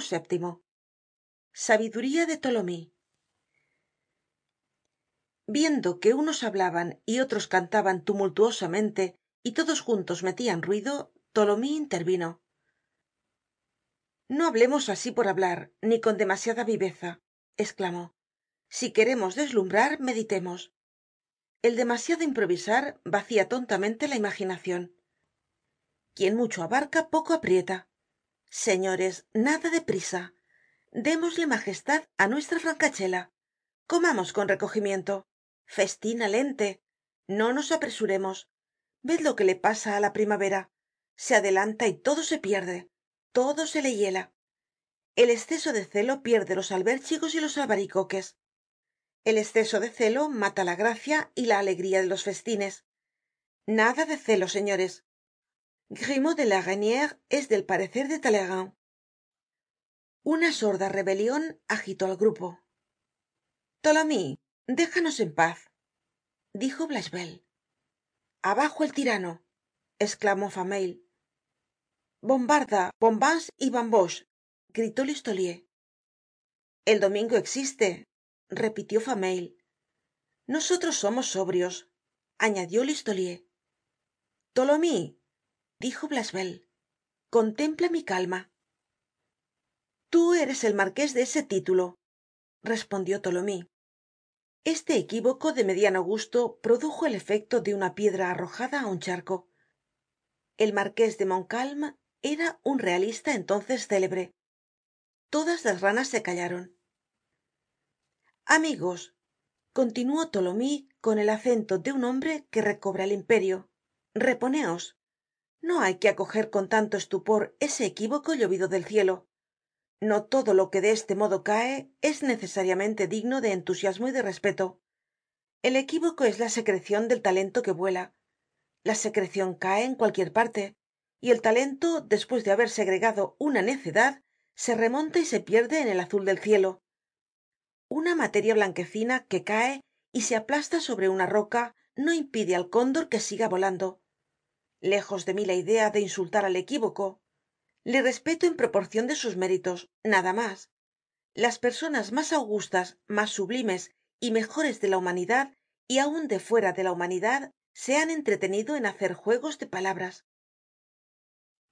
séptimo sabiduría de tholomyes viendo que unos hablaban y otros cantaban tumultuosamente y todos juntos metian ruido tholomyes intervino. No hablemos así por hablar ni con demasiada viveza esclamó si queremos deslumbrar meditemos el demasiado improvisar vacia tontamente la imaginacion quien mucho abarca poco aprieta. Señores nada de prisa. Démosle majestad á nuestra francachela. Comamos con recogimiento. Festina lente. No nos apresuremos. Ved lo que le pasa á la primavera. Se adelanta y todo se pierde. Todo se le hiela. El esceso de celo pierde los albérchigos y los albaricoques el esceso de celo mata la gracia y la alegría de los festines. Nada de celo señores. Grimaud de la reyniere es del parecer de talleyrand. Una sorda rebelion agitó al grupo. Tholomyes déjanos en paz dijo blachevelle. Abajo el tirano esclamó fameuil. Bombarda bombance y bamboche gritó listolier. El domingo existe repitió fameuil nosotros somos sobrios añadió listolier. Tholomyes dijo blachevelle contempla mi calma. Tú eres el marqués de ese título respondió tholomyes. Este equívoco de mediano gusto produjo el efecto de una piedra arrojada á un charco. El marqués de montcalm era un realista entonces célebre. Todas las ranas se callaron amigos continuó tholomyes con el acento de un hombre que recobra el imperio. Reponeos. No hay que acoger con tanto estupor ese equívoco llovido del cielo. No todo lo que de este modo cae es necesariamente digno de entusiasmo y de respeto. El equívoco es la secrecion del talento que vuela. La secrecion cae en cualquier parte y el talento despues de haber segregado una necedad se remonta y se pierde en el azul del cielo una materia blanquecina que cae y se aplasta sobre una roca no impide al cóndor que siga volando. Lejos de mí la idea de insultar al equívoco. Le respeto en proporcion de sus méritos nada mas las personas mas augustas mas sublimes y mejores de la humanidad y aun de fuera de la humanidad se han entretenido en hacer juegos de palabras.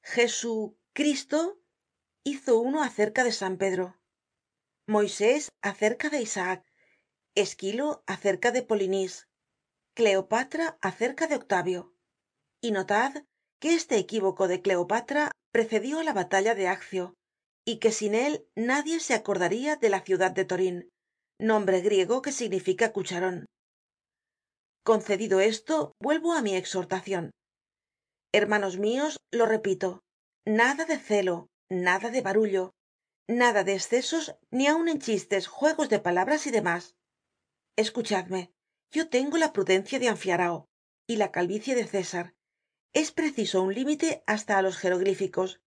Jesú cristo hizo uno acerca de san pedro moisés acerca de isaac esquilo acerca de polinís cleopatra acerca de octavio. Y notad que este equívoco de cleopatra precedió á la batalla de accio y que sin él nadie se acordaria de la ciudad de toryne nombre griego que significa cucharon concedido esto vuelvo á mi exhortacion hermanos mios lo repito nada de celo nada de barullo nada de escesos ni aun en chistes juegos de palabras y demás. Escuchadme yo tengo la prudencia de anfiarao y la calvicie de césar. Es preciso un límite hasta á los jeroglíficos.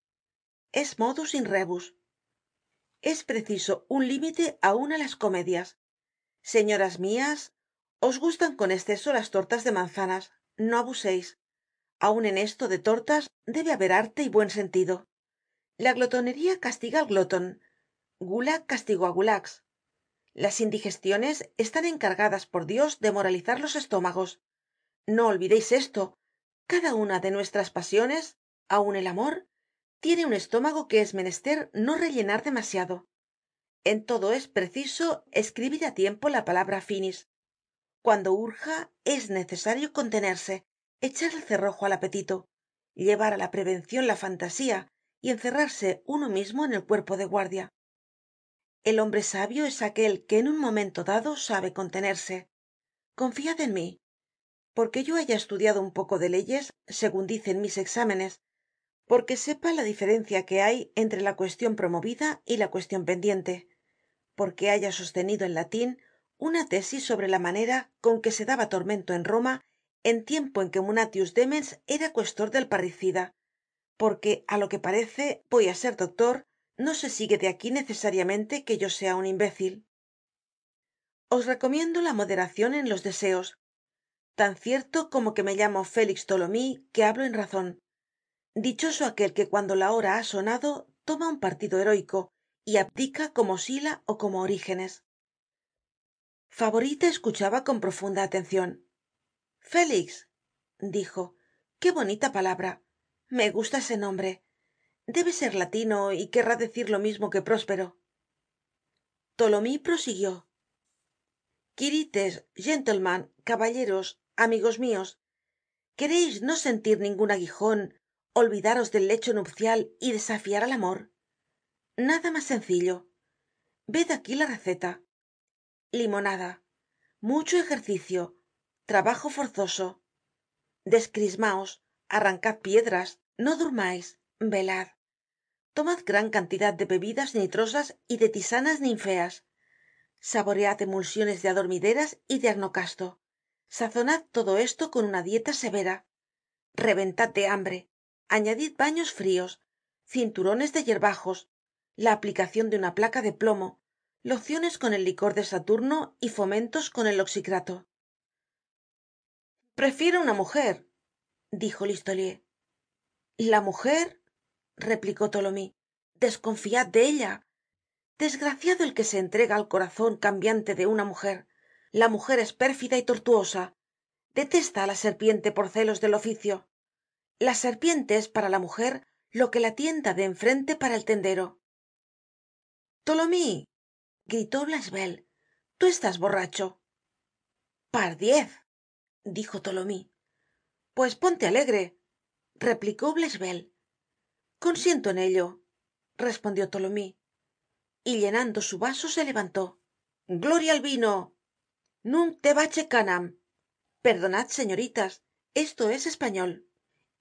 Es modus in rebus. Es preciso un límite aun á las comedias. Señoras mias os gustan con esceso las tortas de manzanas no abuseis aun en esto de tortas debe haber arte y buen sentido la glotonería castiga al gloton gula castigó á gulax las indigestiones están encargadas por dios de moralizar los estómagos. No olvideis esto cada una de nuestras pasiones aun el amor tiene un estómago que es menester no rellenar demasiado. En todo es preciso escribir á tiempo la palabra finis. Cuando urja es necesario contenerse echar el cerrojo al apetito llevar á la prevencion la fantasía y encerrarse uno mismo en el cuerpo de guardia. El hombre sabio es aquel que en un momento dado sabe contenerse. Confiad en mí porque yo haya estudiado un poco de leyes segun dicen mis exámenes porque sepa la diferencia que hay entre la cuestion promovida y la cuestion pendiente porque haya sostenido en latin una tesis sobre la manera con que se daba tormento en roma en tiempo en que munatius demens era cuestor del parricida porque á lo que parece voy á ser doctor no se sigue de aquí necesariamente que yo sea un imbécil. Os recomiendo la moderacion en los deseos tan cierto como que me llamo félix tholomyes que hablo en razon dichoso aquel que cuando la hora ha sonado toma un partido heroico y abdica como sila ó como orígenes. Favorita escuchaba con profunda atencion félix dijo qué bonita palabra me gusta ese nombre. Debe ser latino y querrá decir lo mismo que próspero. Tholomyes prosiguió. Quirites gentleman caballeros amigos mios quereis no sentir ningun aguijon olvidaros del lecho nupcial y desafiar al amor nada mas sencillo. Ved aquí la receta. Limonada. Mucho ejercicio. Trabajo forzoso. Descrismaos arrancad piedras no durmais velad. Tomad gran cantidad de bebidas nitrosas y de tisanas ninfeas. Saboread emulsiones de adormideras y de agnocasto sazonad todo esto con una dieta severa. Reventad de hambre. Añadid baños frios cinturones de yerbajos la aplicacion de una placa de plomo lociones con el licor de saturno y fomentos con el oxicrato. Prefiero una mujer dijo listolier. La mujer replicó tholomyes desconfiad de ella. Desgraciado el que se entrega al corazon cambiante de una mujer. La mujer es pérfida y tortuosa. Detesta á la serpiente por celos del oficio. La serpiente es para la mujer lo que la tienda de enfrente para el tendero. Tholomyes gritó blachevelle tú estás borracho. Pardiez dijo pues ponte alegre replicó blachevelle. Consiento en ello respondió tholomyes. Y llenando su vaso se levantó. Gloria al vino. Nunc te bace canam. Perdonad señoritas esto es español.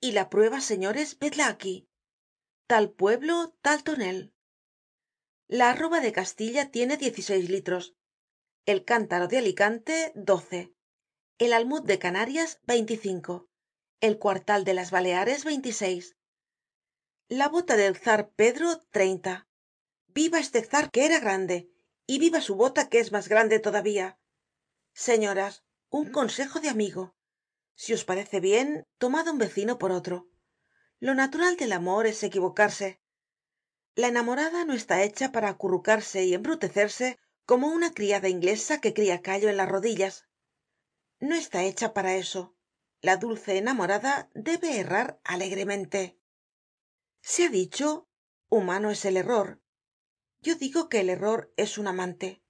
Y la prueba señores vedla aquí. Tal pueblo tal tonel. La arroba de castilla tiene diez y seis litros. El cántaro de alicante doce. El almud de canarias veinticinco el cuartal de las baleares veintiseis la bota del czar pedro treinta. Viva este czar que era grande y viva su bota que es mas grande todavía. Señoras un consejo de amigo. Si os parece bien tomad un vecino por otro. Lo natural del amor es equivocarse. La enamorada no está hecha para acurrucarse y embrutecerse como una criada inglesa que cria callo en las rodillas. No está hecha para eso la dulce enamorada debe errar alegremente. Se ha dicho humano es el error yo digo que el error es un amante.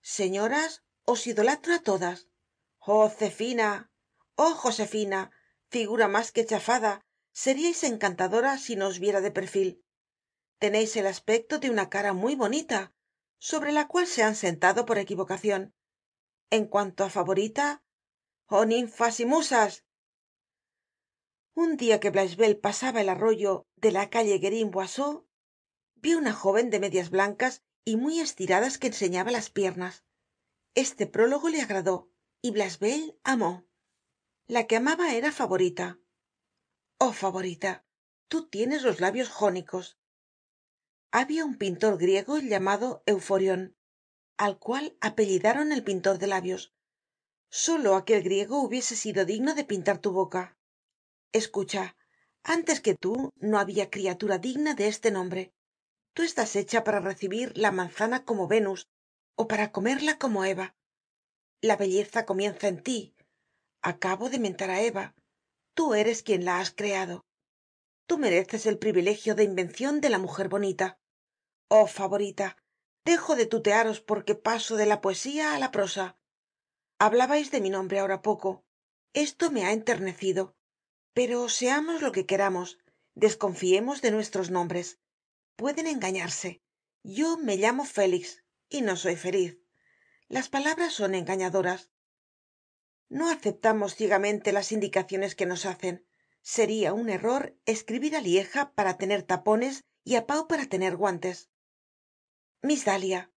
Señoras os idolatro a todas. Oh zefina oh josefina. Figura mas que chafada. Seriais encantadora si no os viera de perfil. Teneis el aspecto de una cara muy bonita sobre la cual se han sentado por equivocacion en cuanto á favorita ninfas y musas. Un dia que blachevelle pasaba el arroyo de la calle guerin boisseau vio una jóven de medias blancas y muy estiradas que enseñaba las piernas. Este prólogo le agradó y blachevelle amó. La que amaba era favorita. Oh favorita tú tienes los labios jónicos. Habia un pintor griego llamado euforion al cual apellidaron el pintor de labios solo aquel griego hubiese sido digno de pintar tu boca. Escucha antes que tú no habia criatura digna de este nombre. Tú estás hecha para recibir la manzana como venus ó para comerla como eva. La belleza comienza en tí acabo de mentar á eva. Tú eres quien la has creado. Tú mereces el privilegio de invencion de la mujer bonita. Oh favorita dejo de tutearos porque paso de la poesía á la prosa hablabais de mi nombre ahora poco. Esto me ha enternecido. Pero seamos lo que queramos desconfiemos de nuestros nombres. Pueden engañarse. Yo me llamo félix y no soy feliz. Las palabras son engañadoras. No aceptamos ciegamente las indicaciones que nos hacen. Seria un error escribir á lieja para tener tapones y á pau para tener guantes. Miss dalia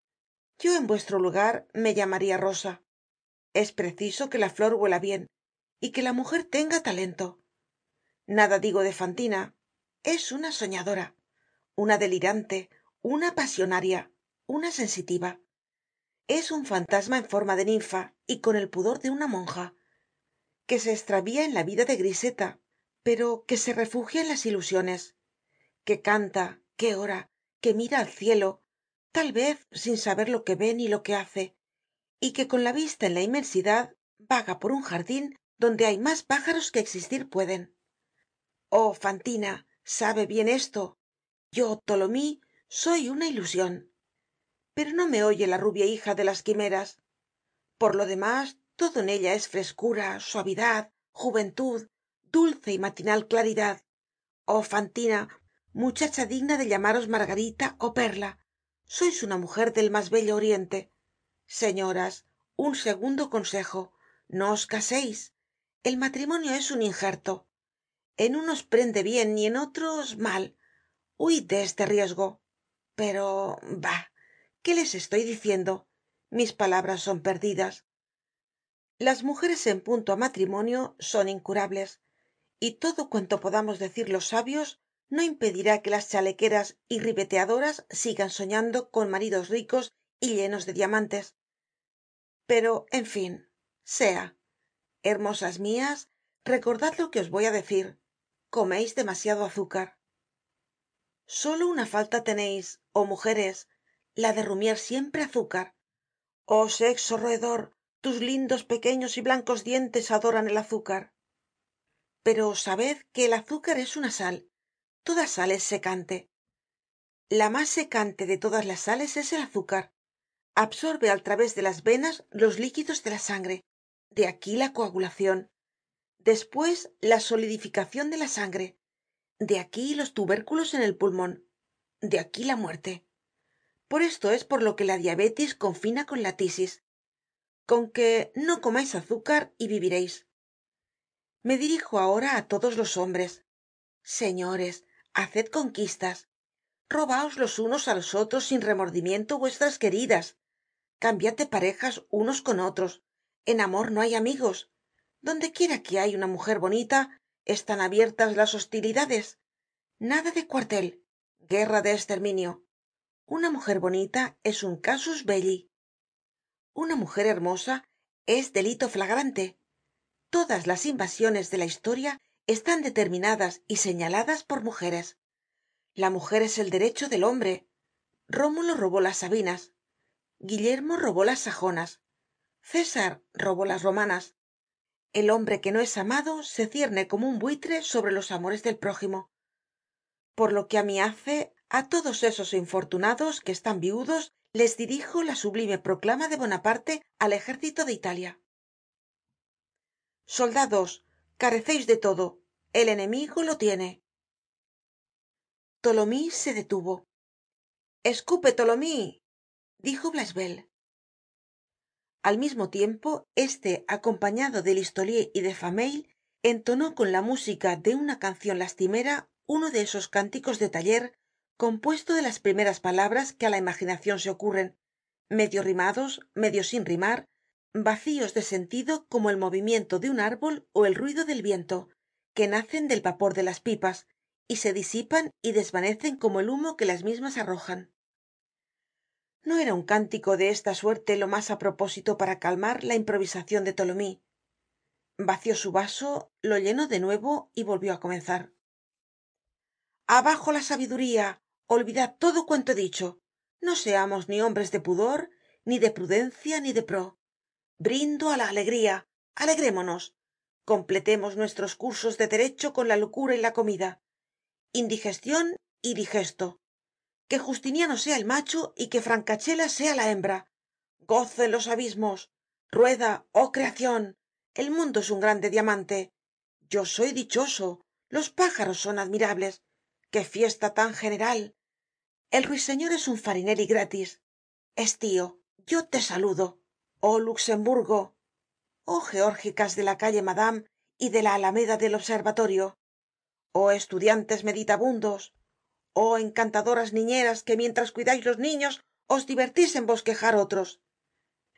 yo en vuestro lugar me llamaria rosa es preciso que la flor huela bien y que la mujer tenga talento. Nada digo de fantina es una soñadora una delirante una pasionaria una sensitiva. Es un fantasma en forma de ninfa y con el pudor de una monja que se estravía en la vida de griseta pero que se refugia en las ilusiones que canta que ora que mira al cielo tal vez sin saber lo que ve ni lo que hace y que con la vista en la inmensidad vaga por un jardin donde hay mas pájaros que existir pueden. Oh fantina sabe bien esto. Yo tholomyes soy una ilusion pero no me oye la rubia hija de las quimeras. Por lo demás todo en ella es frescura suavidad juventud dulce y matinal claridad. Oh fantina muchacha digna de llamaros margarita ó perla sois una mujer del mas bello oriente señoras un segundo consejo. No os caseis el matrimonio es un ingerto en unos prende bien y en otros mal. Huid de este riesgo. Pero bah qué les estoy diciendo mis palabras son perdidas. Las mujeres en punto á matrimonio son incurables. Y todo cuanto podamos decir los sabios no impedirá que las chalequeras y ribeteadoras sigan soñando con maridos ricos y llenos de diamantes pero en fin sea. Hermosas mias recordad lo que os voy á decir. Comeis demasiado azúcar. Solo una falta teneis oh mujeres la de rumiar siempre azúcar. Oh sexo roedor tus lindos pequeños y blancos dientes adoran el azúcar. Pero sabed que el azúcar es una sal. Toda sal es secante. La mas secante de todas las sales es el azúcar absorbe al través de las venas los líquidos de la sangre. De aquí la coagulacion despues la solidificacion de la sangre. De aquí los tubérculos en el pulmon de aquí la muerte. Por esto es por lo que la diabetis confina con la tisis. Con que no comais azúcar y vivireis me dirijo ahora á todos los hombres. Señores haced conquistas. Robaos los unos á los otros sin remordimiento vuestras queridas cambiad de parejas unos con otros. En amor no hay amigos. Donde quiera que hay una mujer bonita están abiertas las hostilidades. Nada de cuartel. Guerra de esterminio una mujer bonita es un casus belli. Una mujer hermosa es delito flagrante. Todas las invasiones de la historia están determinadas y señaladas por mujeres. La mujer es el derecho del hombre. Rómulo robó las sabinas guillermo robó las sajonas. César robó las romanas. El hombre que no es amado se cierne como un buitre sobre los amores del prójimo. Por lo que á mí hace a todos esos infortunados que están viudos les dirijo la sublime proclama de bonaparte al ejército de italia. Soldados careceis de todo. El enemigo lo tiene. Tholomyes se detuvo. Escupe dijo blachevelle. Al mismo tiempo este acompañado de listolier y de fameuil entonó con la música de una cancion lastimera uno de esos cánticos de taller compuesto de las primeras palabras que á la imaginacion se ocurren medio rimados medio sin rimar vacíos de sentido como el movimiento de un árbol ó el ruido del viento que nacen del vapor de las pipas y se disipan y desvanecen como el humo que las mismas arrojan no era un cántico de esta suerte lo mas á propósito para calmar la improvisacion de tholomyes vació su vaso lo llenó de nuevo y volvió á comenzar. Abajo la sabiduría olvidad todo cuanto he dicho. No seamos ni hombres de pudor ni de prudencia ni de pro. Brindo á la alegría alegrémonos. Completemos nuestros cursos de derecho con la locura y la comida. Indigestion y digesto que justiniano sea el macho y que francachela sea la hembra. Gozo en los abismos. Rueda oh creacion el mundo es un grande diamante. Yo soy dichoso los pájaros son admirables. Qué fiesta tan general. El ruiseñor es un farinelli gratis. Estío yo te saludo. Oh luxemburgo. Oh geórgicas de la calle madame y de la alameda del observatorio. Oh estudiantes meditabundos oh encantadoras niñeras que mientras cuidais los niños os divertís en bosquejar otros.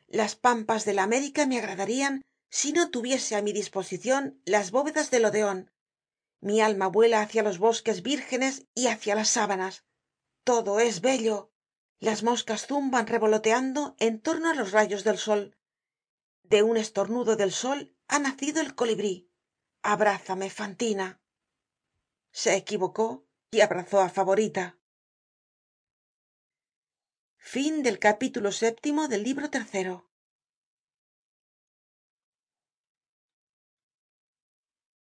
Las pampas de la américa me agradarían si no tuviese á mi disposicion las bóvedas del odeon mi alma vuela hacia los bosques vírgenes y hacia las sábanas. Todo es bello. Las moscas zumban revoloteando en torno á los rayos del sol. De un estornudo del sol ha nacido el colibrí. Abrázame fantina. Se equivocó y abrazó á favorita